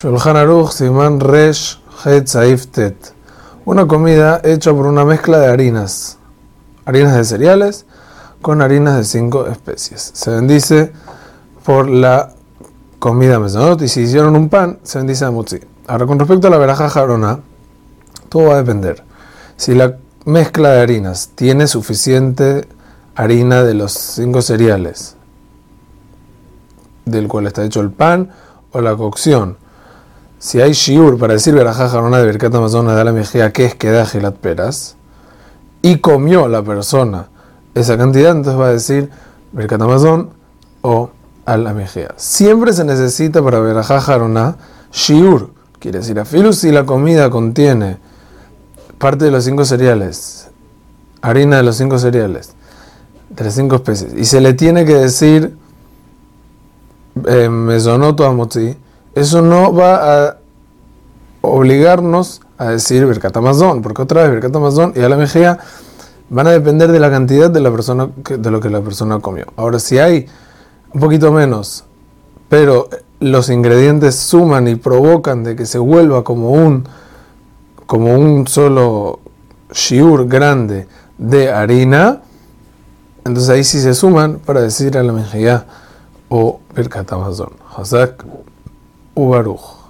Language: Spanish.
Siman Resh Tet. Una comida hecha por una mezcla de harinas. Harinas de cereales con harinas de cinco especies. Se bendice por la comida mesonot y si hicieron un pan, se bendice a mutzi. Ahora, con respecto a la veraja jarona, todo va a depender. Si la mezcla de harinas tiene suficiente harina de los cinco cereales, del cual está hecho el pan o la cocción, si hay shiur para decir verajá jarona de Birkat Amazona de la mejía, que es que da gelat peras, y comió la persona esa cantidad, entonces va a decir Birkat Amazon o al la mejía. Siempre se necesita para verajá jarona shiur, quiere decir, afilu si la comida contiene parte de los cinco cereales, harina de los cinco cereales, de las cinco especies, y se le tiene que decir eh, mesonoto amotzi, eso no va a obligarnos a decir Birkat porque otra vez Birkat Amazon y la mejía van a depender de la cantidad de la persona de lo que la persona comió. Ahora, si hay un poquito menos, pero los ingredientes suman y provocan de que se vuelva como un como un solo shiur grande de harina, entonces ahí sí se suman para decir a la mejía o Birkat Amazon. au Alour.